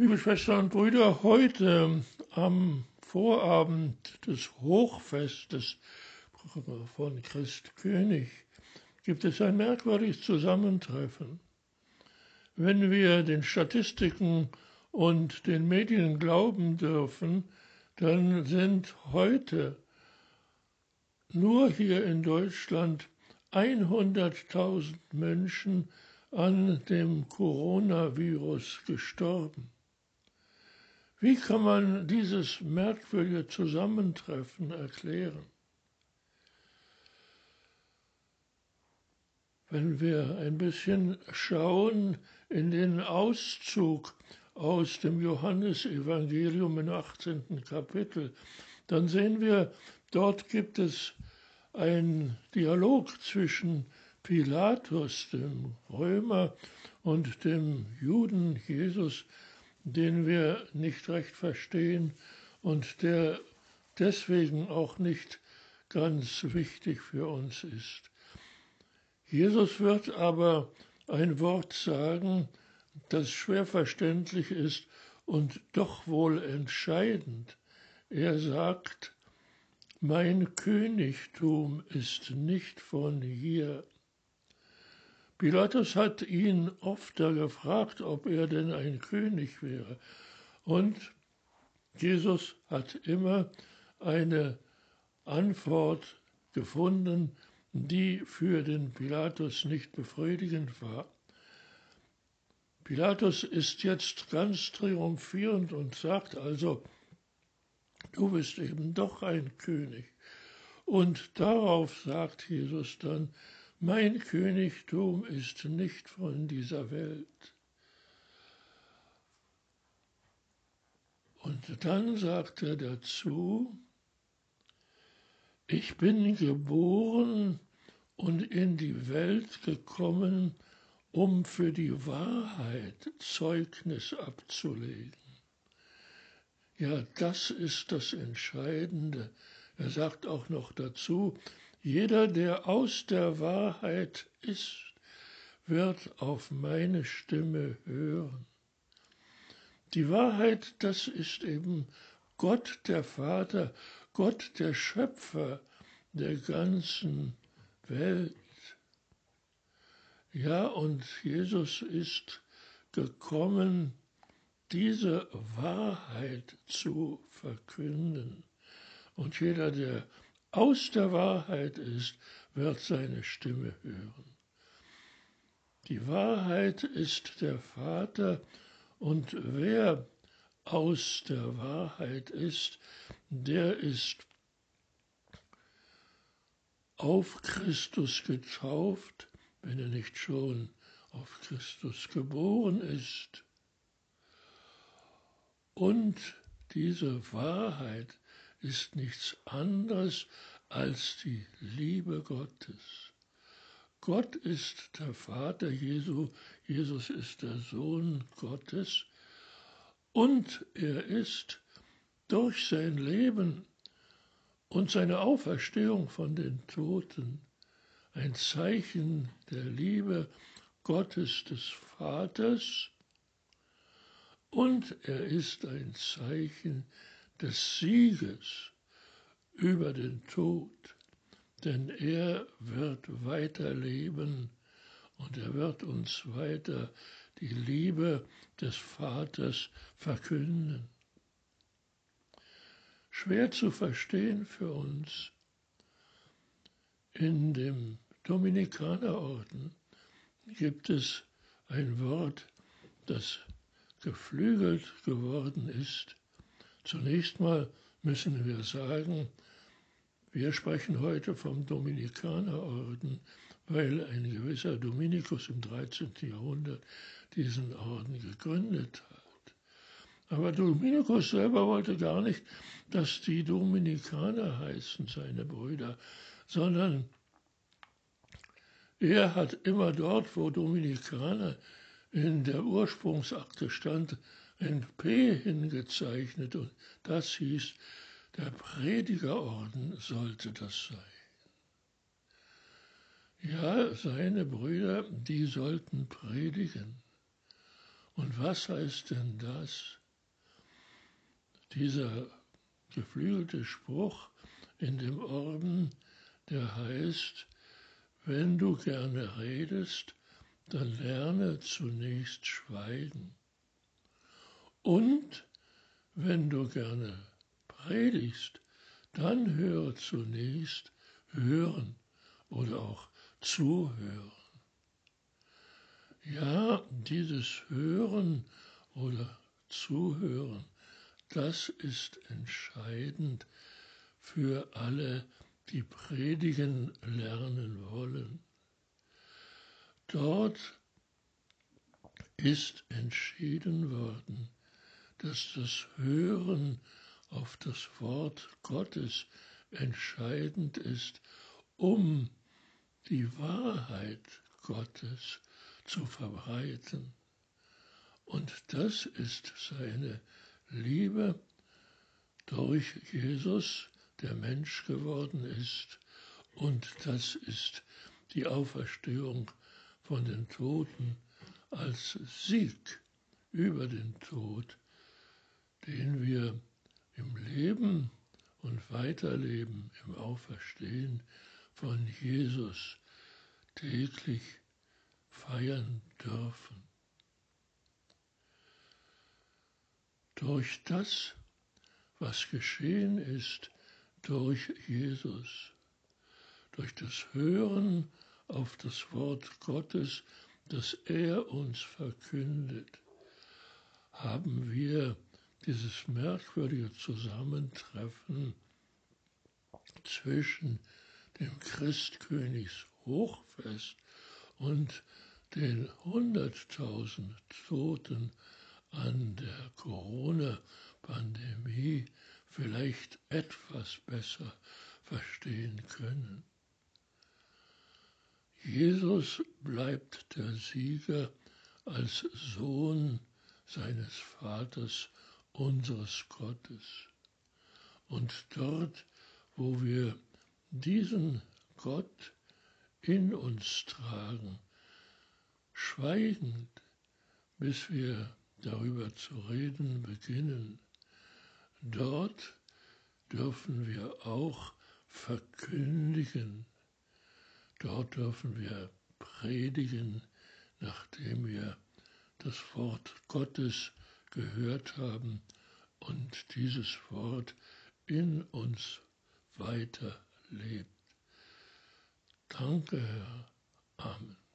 Liebe Schwestern und Brüder, heute am Vorabend des Hochfestes von Christ König gibt es ein merkwürdiges Zusammentreffen. Wenn wir den Statistiken und den Medien glauben dürfen, dann sind heute nur hier in Deutschland 100.000 Menschen an dem Coronavirus gestorben. Wie kann man dieses merkwürdige Zusammentreffen erklären? Wenn wir ein bisschen schauen in den Auszug aus dem Johannesevangelium im 18. Kapitel, dann sehen wir, dort gibt es einen Dialog zwischen Pilatus, dem Römer, und dem Juden Jesus, den wir nicht recht verstehen und der deswegen auch nicht ganz wichtig für uns ist. Jesus wird aber ein Wort sagen, das schwer verständlich ist und doch wohl entscheidend. Er sagt, mein Königtum ist nicht von hier. Pilatus hat ihn oft gefragt, ob er denn ein König wäre. Und Jesus hat immer eine Antwort gefunden, die für den Pilatus nicht befriedigend war. Pilatus ist jetzt ganz triumphierend und sagt also, du bist eben doch ein König. Und darauf sagt Jesus dann, mein Königtum ist nicht von dieser Welt. Und dann sagt er dazu, ich bin geboren und in die Welt gekommen, um für die Wahrheit Zeugnis abzulegen. Ja, das ist das Entscheidende. Er sagt auch noch dazu, jeder, der aus der Wahrheit ist, wird auf meine Stimme hören. Die Wahrheit, das ist eben Gott der Vater, Gott der Schöpfer der ganzen Welt. Ja, und Jesus ist gekommen, diese Wahrheit zu verkünden. Und jeder, der aus der Wahrheit ist, wird seine Stimme hören. Die Wahrheit ist der Vater und wer aus der Wahrheit ist, der ist auf Christus getauft, wenn er nicht schon auf Christus geboren ist. Und diese Wahrheit ist nichts anderes als die Liebe Gottes. Gott ist der Vater Jesu, Jesus ist der Sohn Gottes und er ist durch sein Leben und seine Auferstehung von den Toten ein Zeichen der Liebe Gottes des Vaters und er ist ein Zeichen des Sieges über den Tod, denn er wird weiterleben und er wird uns weiter die Liebe des Vaters verkünden. Schwer zu verstehen für uns in dem Dominikanerorden gibt es ein Wort, das geflügelt geworden ist. Zunächst mal müssen wir sagen, wir sprechen heute vom Dominikanerorden, weil ein gewisser Dominikus im 13. Jahrhundert diesen Orden gegründet hat. Aber Dominikus selber wollte gar nicht, dass die Dominikaner heißen, seine Brüder, sondern er hat immer dort, wo Dominikaner in der Ursprungsakte stand, ein P hingezeichnet und das hieß, der Predigerorden sollte das sein. Ja, seine Brüder, die sollten predigen. Und was heißt denn das? Dieser geflügelte Spruch in dem Orden, der heißt, wenn du gerne redest, dann lerne zunächst schweigen. Und wenn du gerne predigst, dann höre zunächst hören oder auch zuhören. Ja, dieses Hören oder Zuhören, das ist entscheidend für alle, die predigen lernen wollen. Dort ist entschieden worden, dass das Hören auf das Wort Gottes entscheidend ist, um die Wahrheit Gottes zu verbreiten. Und das ist seine Liebe durch Jesus, der Mensch geworden ist. Und das ist die Auferstehung von den Toten als Sieg über den Tod, den wir im Leben und Weiterleben, im Auferstehen von Jesus täglich feiern dürfen. Durch das, was geschehen ist durch Jesus, durch das Hören auf das Wort Gottes, das er uns verkündet, haben wir dieses merkwürdige Zusammentreffen zwischen dem Christkönigs Hochfest und den hunderttausend Toten an der Corona-Pandemie vielleicht etwas besser verstehen können. Jesus bleibt der Sieger als Sohn seines Vaters, unseres Gottes. Und dort, wo wir diesen Gott in uns tragen, schweigend, bis wir darüber zu reden beginnen. Dort dürfen wir auch verkündigen, dort dürfen wir predigen, nachdem wir das Wort Gottes gehört haben und dieses Wort in uns weiterlebt. Danke, Herr. Amen.